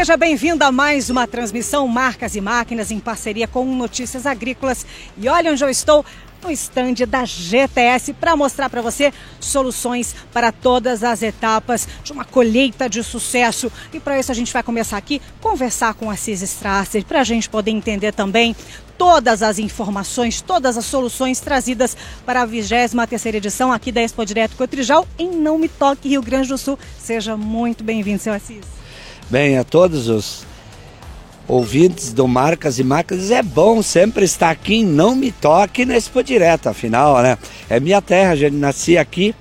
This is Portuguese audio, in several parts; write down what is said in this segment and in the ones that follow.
Seja bem-vindo a mais uma transmissão Marcas e Máquinas em parceria com Notícias Agrícolas. E olha onde eu estou, no estande da GTS para mostrar para você soluções para todas as etapas de uma colheita de sucesso. E para isso a gente vai começar aqui conversar com a Cis Strasser para a gente poder entender também todas as informações, todas as soluções trazidas para a 23 edição aqui da Expo Direto Cotrijal em Não Me Toque, Rio Grande do Sul. Seja muito bem-vindo, seu Assis. Bem, a todos os ouvintes do Marcas e Marcas, é bom sempre estar aqui em Não Me Toque na Expo Direto, afinal, né? É minha terra, já nasci aqui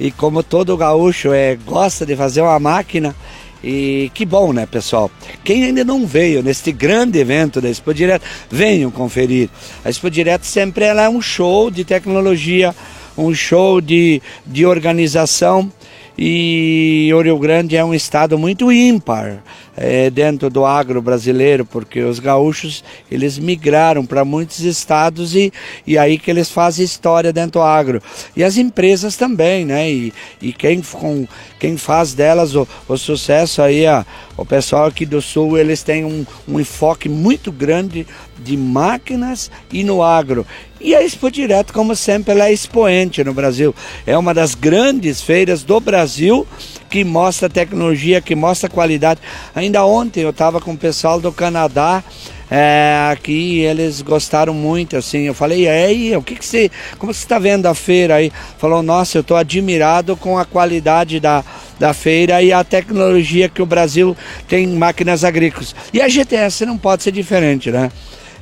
e como todo gaúcho é, gosta de fazer uma máquina, e que bom, né, pessoal? Quem ainda não veio neste grande evento da Expo Direto, venham conferir. A Expo Direto sempre ela é um show de tecnologia, um show de, de organização e o Rio Grande é um estado muito ímpar é, dentro do agro brasileiro, porque os gaúchos eles migraram para muitos estados e, e aí que eles fazem história dentro do agro. E as empresas também, né? E, e quem, com, quem faz delas o, o sucesso aí, a, o pessoal aqui do sul, eles têm um, um enfoque muito grande de máquinas e no agro. E a Expo Direto, como sempre, ela é expoente no Brasil. É uma das grandes feiras do Brasil que mostra tecnologia, que mostra qualidade. Ainda ontem eu estava com o pessoal do Canadá. É, aqui eles gostaram muito, assim, eu falei, e aí, o que que você, como você está vendo a feira aí? Falou, nossa, eu estou admirado com a qualidade da, da feira e a tecnologia que o Brasil tem em máquinas agrícolas. E a GTS não pode ser diferente, né?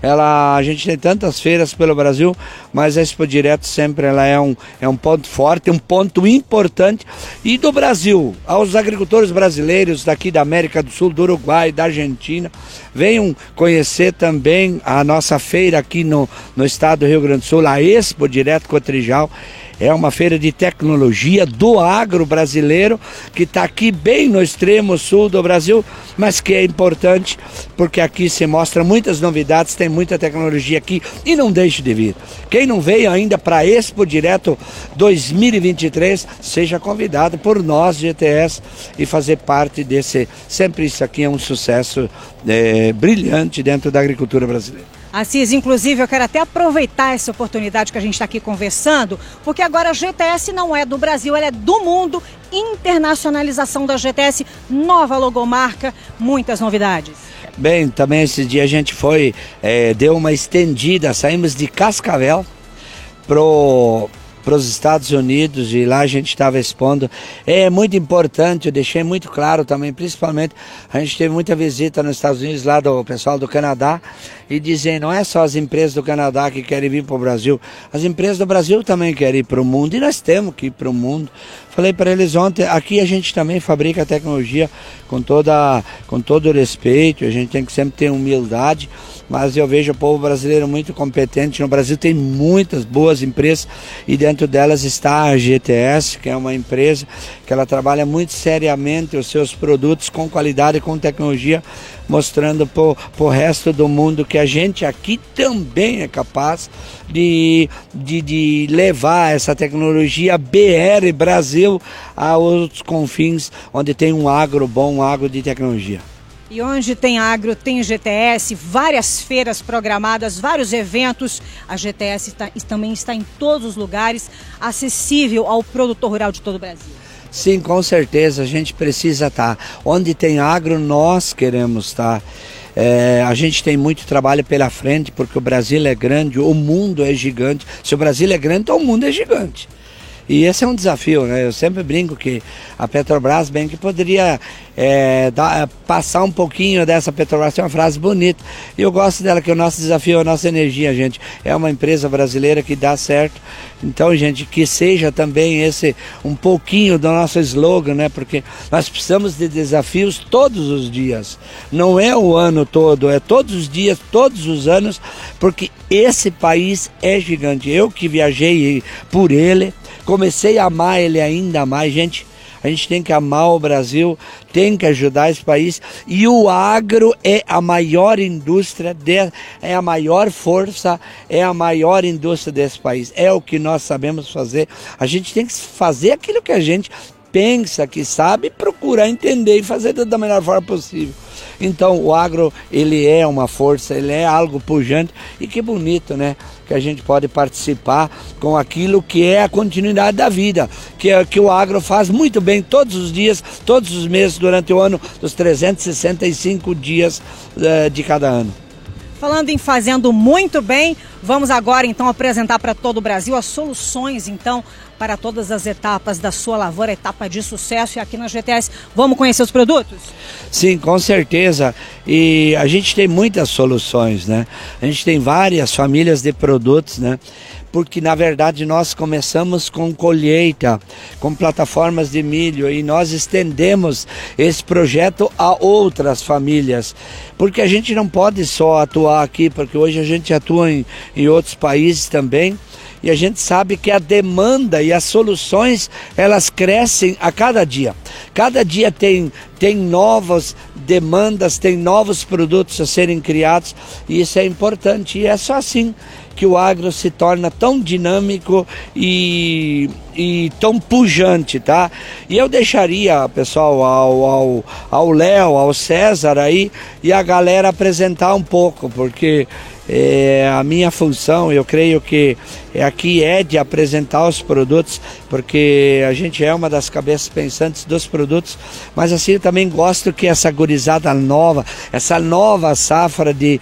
Ela, a gente tem tantas feiras pelo Brasil, mas a Expo Direto sempre ela é, um, é um ponto forte, um ponto importante. E do Brasil, aos agricultores brasileiros daqui da América do Sul, do Uruguai, da Argentina, venham conhecer também a nossa feira aqui no, no estado do Rio Grande do Sul, a Expo Direto Cotrijal. É uma feira de tecnologia do agro brasileiro que está aqui bem no extremo sul do Brasil, mas que é importante porque aqui se mostra muitas novidades, tem muita tecnologia aqui e não deixe de vir. Quem não veio ainda para a Expo Direto 2023, seja convidado por nós, GTS, e fazer parte desse. Sempre isso aqui é um sucesso é, brilhante dentro da agricultura brasileira. Assis, inclusive, eu quero até aproveitar essa oportunidade que a gente está aqui conversando, porque agora a GTS não é do Brasil, ela é do mundo. Internacionalização da GTS, nova logomarca, muitas novidades. Bem, também esse dia a gente foi, é, deu uma estendida, saímos de Cascavel pro para os Estados Unidos e lá a gente estava expondo. É muito importante, eu deixei muito claro também, principalmente a gente teve muita visita nos Estados Unidos lá do pessoal do Canadá e dizem não é só as empresas do Canadá que querem vir para o Brasil, as empresas do Brasil também querem ir para o mundo e nós temos que ir para o mundo. Falei para eles ontem, aqui a gente também fabrica tecnologia com, toda, com todo respeito, a gente tem que sempre ter humildade, mas eu vejo o povo brasileiro muito competente. No Brasil tem muitas boas empresas e dentro delas está a GTS, que é uma empresa que ela trabalha muito seriamente os seus produtos com qualidade e com tecnologia mostrando para o resto do mundo que a gente aqui também é capaz de, de, de levar essa tecnologia BR Brasil a outros confins onde tem um agro bom, um agro de tecnologia. E onde tem agro, tem GTS, várias feiras programadas, vários eventos. A GTS também está em todos os lugares, acessível ao produtor rural de todo o Brasil. Sim, com certeza, a gente precisa estar. Tá. Onde tem agro, nós queremos estar. Tá. É, a gente tem muito trabalho pela frente, porque o Brasil é grande, o mundo é gigante. Se o Brasil é grande, então o mundo é gigante. E esse é um desafio, né? Eu sempre brinco que a Petrobras bem que poderia é, dar, passar um pouquinho dessa Petrobras, tem uma frase bonita. E eu gosto dela, que o nosso desafio é a nossa energia, gente. É uma empresa brasileira que dá certo. Então, gente, que seja também esse um pouquinho do nosso slogan, né? Porque nós precisamos de desafios todos os dias. Não é o ano todo, é todos os dias, todos os anos, porque esse país é gigante. Eu que viajei por ele, comecei a amar ele ainda mais, gente. A gente tem que amar o Brasil, tem que ajudar esse país. E o agro é a maior indústria, de, é a maior força, é a maior indústria desse país. É o que nós sabemos fazer. A gente tem que fazer aquilo que a gente pensa que sabe, procurar entender e fazer da melhor forma possível. Então o agro ele é uma força, ele é algo pujante e que bonito, né? Que a gente pode participar com aquilo que é a continuidade da vida, que é que o agro faz muito bem todos os dias, todos os meses durante o ano, dos 365 dias uh, de cada ano. Falando em fazendo muito bem, vamos agora então apresentar para todo o Brasil as soluções então para todas as etapas da sua lavoura, etapa de sucesso. E aqui na GTS, vamos conhecer os produtos? Sim, com certeza. E a gente tem muitas soluções, né? A gente tem várias famílias de produtos, né? porque na verdade nós começamos com colheita, com plataformas de milho e nós estendemos esse projeto a outras famílias, porque a gente não pode só atuar aqui, porque hoje a gente atua em, em outros países também e a gente sabe que a demanda e as soluções elas crescem a cada dia. Cada dia tem, tem novas demandas, tem novos produtos a serem criados e isso é importante. E é só assim que o agro se torna tão dinâmico e, e tão pujante, tá? E eu deixaria, pessoal, ao Léo, ao, ao César aí e a galera apresentar um pouco, porque é, a minha função, eu creio que aqui é de apresentar os produtos, porque a gente é uma das cabeças pensantes dos produtos, mas assim também gosto que essa gurizada nova, essa nova safra de,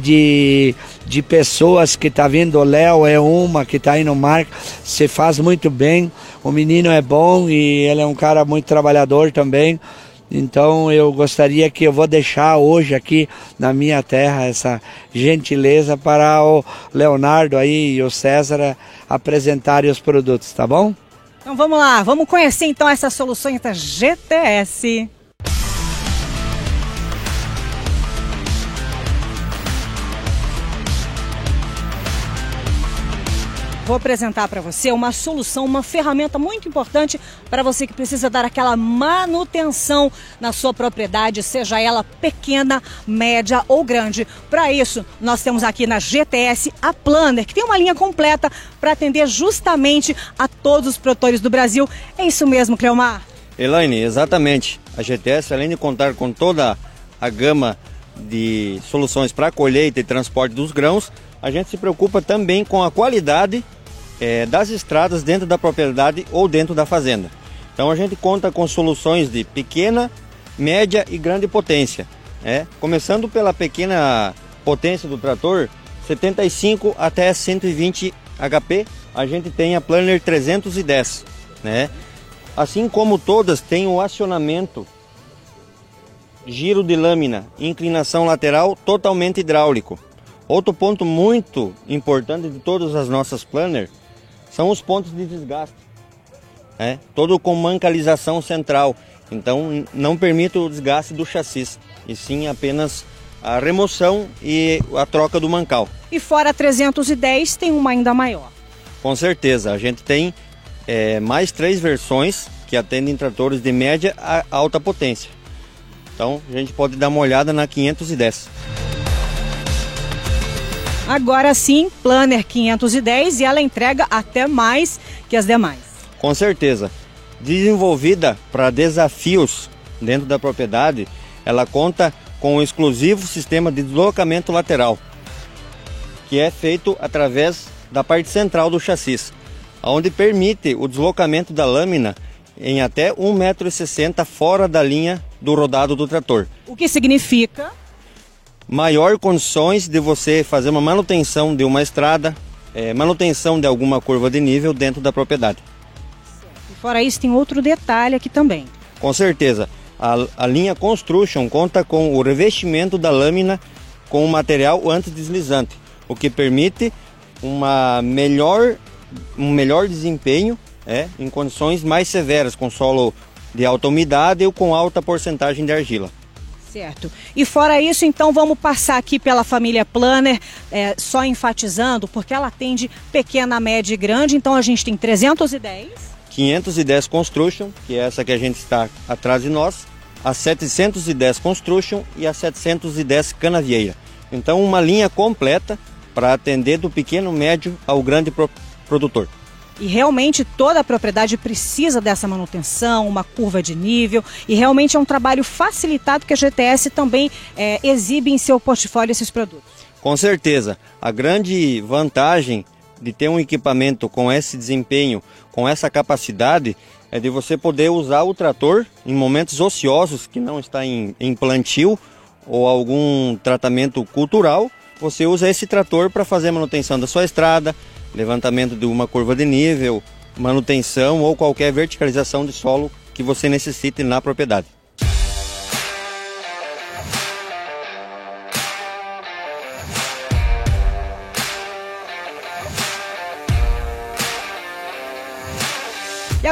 de, de pessoas que está vindo, o Léo é uma que está aí no mar, se faz muito bem, o menino é bom e ele é um cara muito trabalhador também. Então eu gostaria que eu vou deixar hoje aqui na minha terra essa gentileza para o Leonardo aí e o César apresentarem os produtos, tá bom? Então vamos lá, vamos conhecer então essas soluções da GTS. Vou apresentar para você uma solução, uma ferramenta muito importante para você que precisa dar aquela manutenção na sua propriedade, seja ela pequena, média ou grande. Para isso, nós temos aqui na GTS a Planner, que tem uma linha completa para atender justamente a todos os produtores do Brasil. É isso mesmo, Cleomar? Elaine, exatamente. A GTS, além de contar com toda a gama de soluções para colheita e transporte dos grãos, a gente se preocupa também com a qualidade é, das estradas dentro da propriedade ou dentro da fazenda. Então a gente conta com soluções de pequena, média e grande potência. É? Começando pela pequena potência do trator, 75 até 120 HP, a gente tem a Planner 310. Né? Assim como todas têm o acionamento giro de lâmina, inclinação lateral totalmente hidráulico. Outro ponto muito importante de todas as nossas planners são os pontos de desgaste. É, todo com mancalização central. Então não permite o desgaste do chassi, e sim apenas a remoção e a troca do mancal. E fora 310 tem uma ainda maior. Com certeza, a gente tem é, mais três versões que atendem tratores de média a alta potência. Então a gente pode dar uma olhada na 510. Agora sim, Planner 510 e ela entrega até mais que as demais. Com certeza. Desenvolvida para desafios dentro da propriedade, ela conta com um exclusivo sistema de deslocamento lateral, que é feito através da parte central do chassi, onde permite o deslocamento da lâmina em até 1,60m fora da linha do rodado do trator. O que significa maior condições de você fazer uma manutenção de uma estrada, é, manutenção de alguma curva de nível dentro da propriedade. E fora isso, tem outro detalhe aqui também. Com certeza. A, a linha Construction conta com o revestimento da lâmina com o material antideslizante, o que permite uma melhor, um melhor desempenho é, em condições mais severas, com solo de alta umidade ou com alta porcentagem de argila. Certo. E fora isso, então vamos passar aqui pela família Planner, é, só enfatizando, porque ela atende pequena, média e grande. Então a gente tem 310. 510 Construction, que é essa que a gente está atrás de nós, a 710 Construction e a 710 Canavieira. Então uma linha completa para atender do pequeno, médio ao grande pro produtor. E realmente toda a propriedade precisa dessa manutenção, uma curva de nível, e realmente é um trabalho facilitado que a GTS também é, exibe em seu portfólio esses produtos. Com certeza. A grande vantagem de ter um equipamento com esse desempenho, com essa capacidade, é de você poder usar o trator em momentos ociosos, que não está em, em plantio ou algum tratamento cultural. Você usa esse trator para fazer a manutenção da sua estrada, levantamento de uma curva de nível, manutenção ou qualquer verticalização de solo que você necessite na propriedade.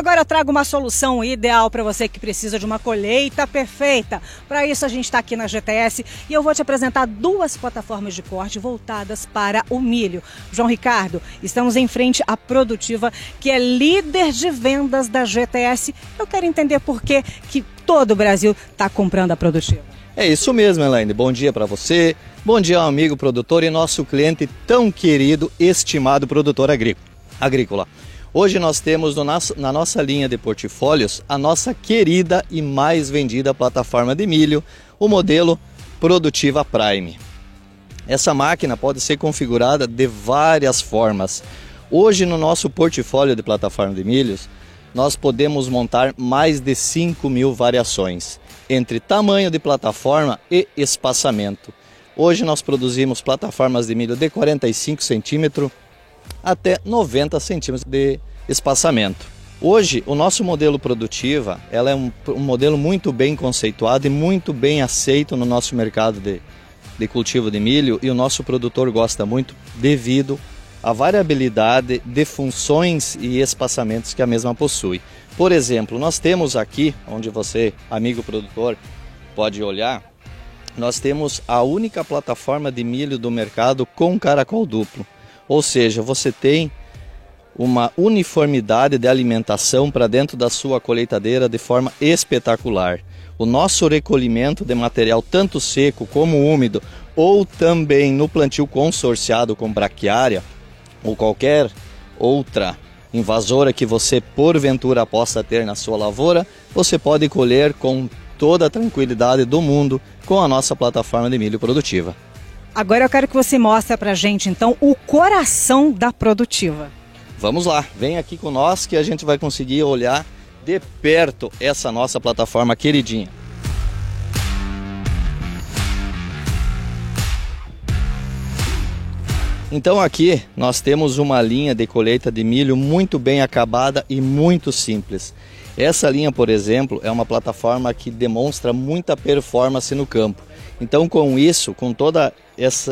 Agora eu trago uma solução ideal para você que precisa de uma colheita perfeita. Para isso a gente está aqui na GTS e eu vou te apresentar duas plataformas de corte voltadas para o milho. João Ricardo, estamos em frente à Produtiva, que é líder de vendas da GTS. Eu quero entender por que, que todo o Brasil está comprando a Produtiva. É isso mesmo, Elaine. Bom dia para você, bom dia amigo produtor e nosso cliente tão querido, estimado produtor agrícola. Hoje nós temos nosso, na nossa linha de portfólios a nossa querida e mais vendida plataforma de milho, o modelo Produtiva Prime. Essa máquina pode ser configurada de várias formas. Hoje no nosso portfólio de plataforma de milhos, nós podemos montar mais de 5 mil variações entre tamanho de plataforma e espaçamento. Hoje nós produzimos plataformas de milho de 45 centímetros até 90 centímetros de espaçamento. Hoje, o nosso modelo produtiva ela é um, um, modelo muito bem conceituado e muito bem aceito no nosso mercado de, de cultivo de milho e o nosso produtor gosta muito devido à variabilidade de funções e espaçamentos que a mesma possui. Por exemplo, nós temos aqui, onde você, amigo produtor, pode olhar, nós temos a única plataforma de milho do mercado com caracol duplo. Ou seja, você tem uma uniformidade de alimentação para dentro da sua colheitadeira de forma espetacular. O nosso recolhimento de material tanto seco como úmido, ou também no plantio consorciado com braquiária, ou qualquer outra invasora que você porventura possa ter na sua lavoura, você pode colher com toda a tranquilidade do mundo com a nossa plataforma de milho produtiva. Agora eu quero que você mostre para a gente então o coração da produtiva. Vamos lá, vem aqui com nós que a gente vai conseguir olhar de perto essa nossa plataforma queridinha. Então aqui nós temos uma linha de colheita de milho muito bem acabada e muito simples. Essa linha, por exemplo, é uma plataforma que demonstra muita performance no campo. Então com isso, com todo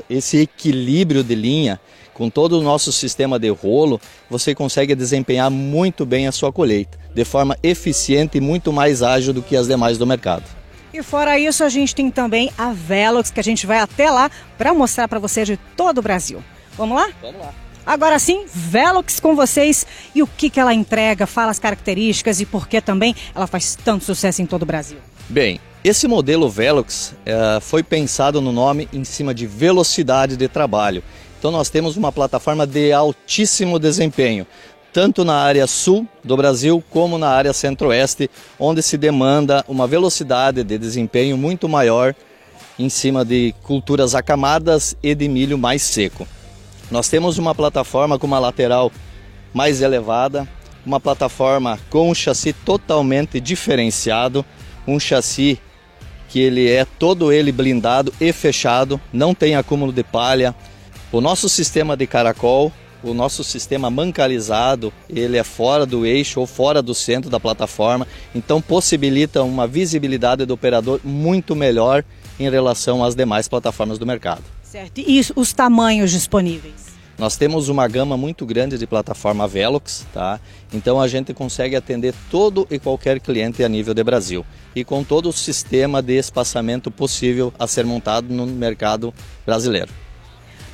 esse equilíbrio de linha, com todo o nosso sistema de rolo, você consegue desempenhar muito bem a sua colheita, de forma eficiente e muito mais ágil do que as demais do mercado. E fora isso, a gente tem também a Velox, que a gente vai até lá para mostrar para você de todo o Brasil. Vamos lá? Vamos lá. Agora sim, Velox com vocês e o que, que ela entrega, fala as características e por que também ela faz tanto sucesso em todo o Brasil. Bem, esse modelo Velox é, foi pensado no nome em cima de velocidade de trabalho. Então nós temos uma plataforma de altíssimo desempenho, tanto na área sul do Brasil como na área centro-oeste, onde se demanda uma velocidade de desempenho muito maior em cima de culturas acamadas e de milho mais seco. Nós temos uma plataforma com uma lateral mais elevada, uma plataforma com um chassi totalmente diferenciado, um chassi que ele é todo ele blindado e fechado, não tem acúmulo de palha, o nosso sistema de caracol, o nosso sistema mancalizado, ele é fora do eixo ou fora do centro da plataforma, então possibilita uma visibilidade do operador muito melhor em relação às demais plataformas do mercado. Certo. E os tamanhos disponíveis? Nós temos uma gama muito grande de plataforma Velox, tá? Então a gente consegue atender todo e qualquer cliente a nível de Brasil e com todo o sistema de espaçamento possível a ser montado no mercado brasileiro.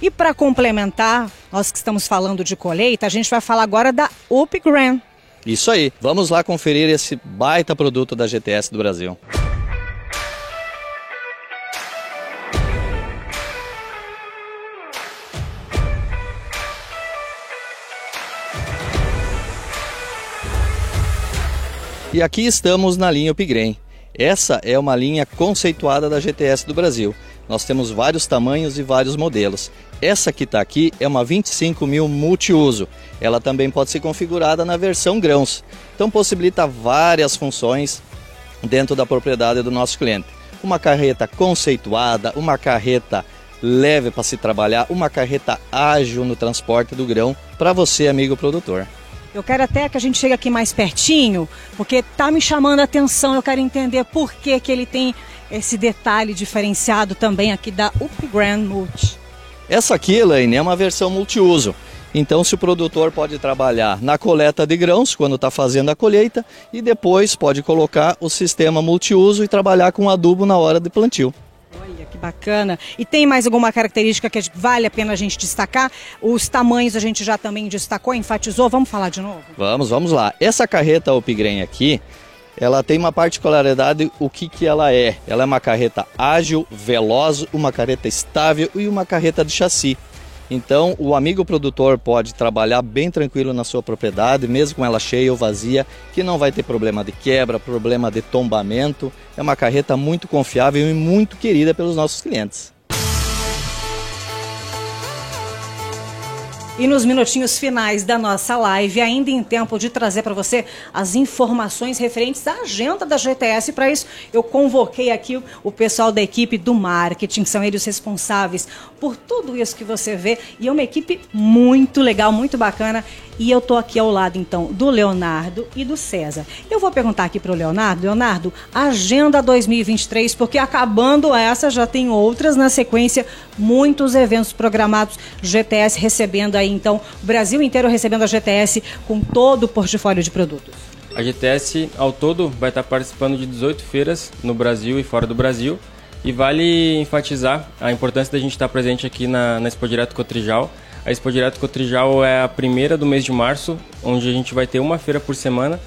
E para complementar, nós que estamos falando de colheita, a gente vai falar agora da Upgram. Isso aí, vamos lá conferir esse baita produto da GTS do Brasil. E aqui estamos na linha Upgrain. Essa é uma linha conceituada da GTS do Brasil. Nós temos vários tamanhos e vários modelos. Essa que está aqui é uma 25.000 multiuso. Ela também pode ser configurada na versão grãos. Então possibilita várias funções dentro da propriedade do nosso cliente. Uma carreta conceituada, uma carreta leve para se trabalhar, uma carreta ágil no transporte do grão para você, amigo produtor. Eu quero até que a gente chegue aqui mais pertinho, porque tá me chamando a atenção. Eu quero entender por que, que ele tem esse detalhe diferenciado também aqui da Upgrand Multi. Essa aqui, Elaine, é uma versão multiuso. Então, se o produtor pode trabalhar na coleta de grãos, quando está fazendo a colheita, e depois pode colocar o sistema multiuso e trabalhar com adubo na hora de plantio. Que bacana. E tem mais alguma característica que vale a pena a gente destacar? Os tamanhos a gente já também destacou, enfatizou. Vamos falar de novo? Vamos, vamos lá. Essa carreta Upgrain aqui, ela tem uma particularidade, o que, que ela é? Ela é uma carreta ágil, veloz, uma carreta estável e uma carreta de chassi. Então, o amigo produtor pode trabalhar bem tranquilo na sua propriedade, mesmo com ela cheia ou vazia, que não vai ter problema de quebra, problema de tombamento. É uma carreta muito confiável e muito querida pelos nossos clientes. E nos minutinhos finais da nossa live, ainda em tempo de trazer para você as informações referentes à agenda da GTS. Para isso, eu convoquei aqui o pessoal da equipe do marketing, são eles responsáveis por tudo isso que você vê. E é uma equipe muito legal, muito bacana. E eu tô aqui ao lado, então, do Leonardo e do César. Eu vou perguntar aqui para o Leonardo. Leonardo, agenda 2023, porque acabando essa, já tem outras na sequência, muitos eventos programados, GTS recebendo então, o Brasil inteiro recebendo a GTS com todo o portfólio de produtos. A GTS, ao todo, vai estar participando de 18 feiras no Brasil e fora do Brasil. E vale enfatizar a importância da gente estar presente aqui na, na Expo Direto Cotrijal, a Expo Direto Cotrijal é a primeira do mês de março, onde a gente vai ter uma feira por semana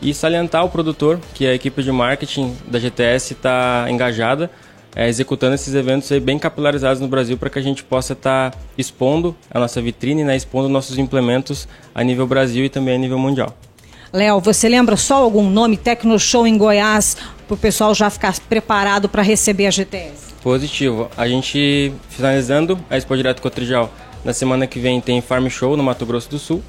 e salientar o produtor, que a equipe de marketing da GTS está engajada, é, executando esses eventos aí bem capilarizados no Brasil para que a gente possa estar tá expondo a nossa vitrine, né, expondo nossos implementos a nível Brasil e também a nível mundial. Léo, você lembra só algum nome Tecno Show em Goiás para o pessoal já ficar preparado para receber a GTS? Positivo. A gente finalizando a Expo Direto Cotrijal na semana que vem tem Farm Show no Mato Grosso do Sul.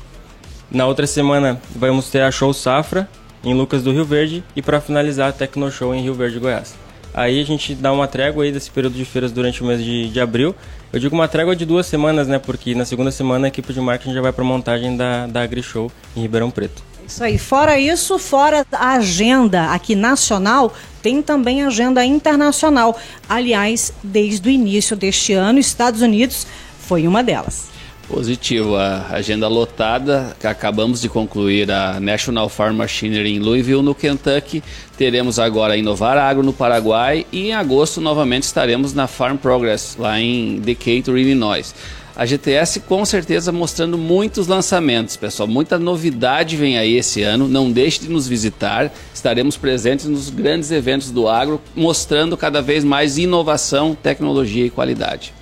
Na outra semana vamos ter a Show Safra em Lucas do Rio Verde e para finalizar a Tecno Show em Rio Verde, Goiás. Aí a gente dá uma trégua aí desse período de feiras durante o mês de, de abril. Eu digo uma trégua de duas semanas, né? Porque na segunda semana a equipe de marketing já vai para a montagem da, da AgriShow em Ribeirão Preto. Isso aí. Fora isso, fora a agenda aqui nacional, tem também agenda internacional. Aliás, desde o início deste ano, Estados Unidos foi uma delas. Positivo, a agenda lotada. Acabamos de concluir a National Farm Machinery em Louisville, no Kentucky. Teremos agora a Inovar Agro no Paraguai e em agosto novamente estaremos na Farm Progress lá em Decatur, Illinois. A GTS com certeza mostrando muitos lançamentos, pessoal. Muita novidade vem aí esse ano. Não deixe de nos visitar. Estaremos presentes nos grandes eventos do agro, mostrando cada vez mais inovação, tecnologia e qualidade.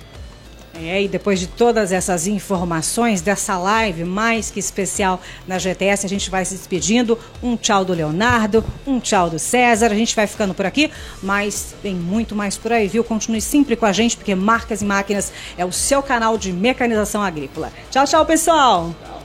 É, e depois de todas essas informações dessa live mais que especial na GTS, a gente vai se despedindo. Um tchau do Leonardo, um tchau do César. A gente vai ficando por aqui, mas tem muito mais por aí, viu? Continue sempre com a gente, porque Marcas e Máquinas é o seu canal de mecanização agrícola. Tchau, tchau, pessoal! Tchau.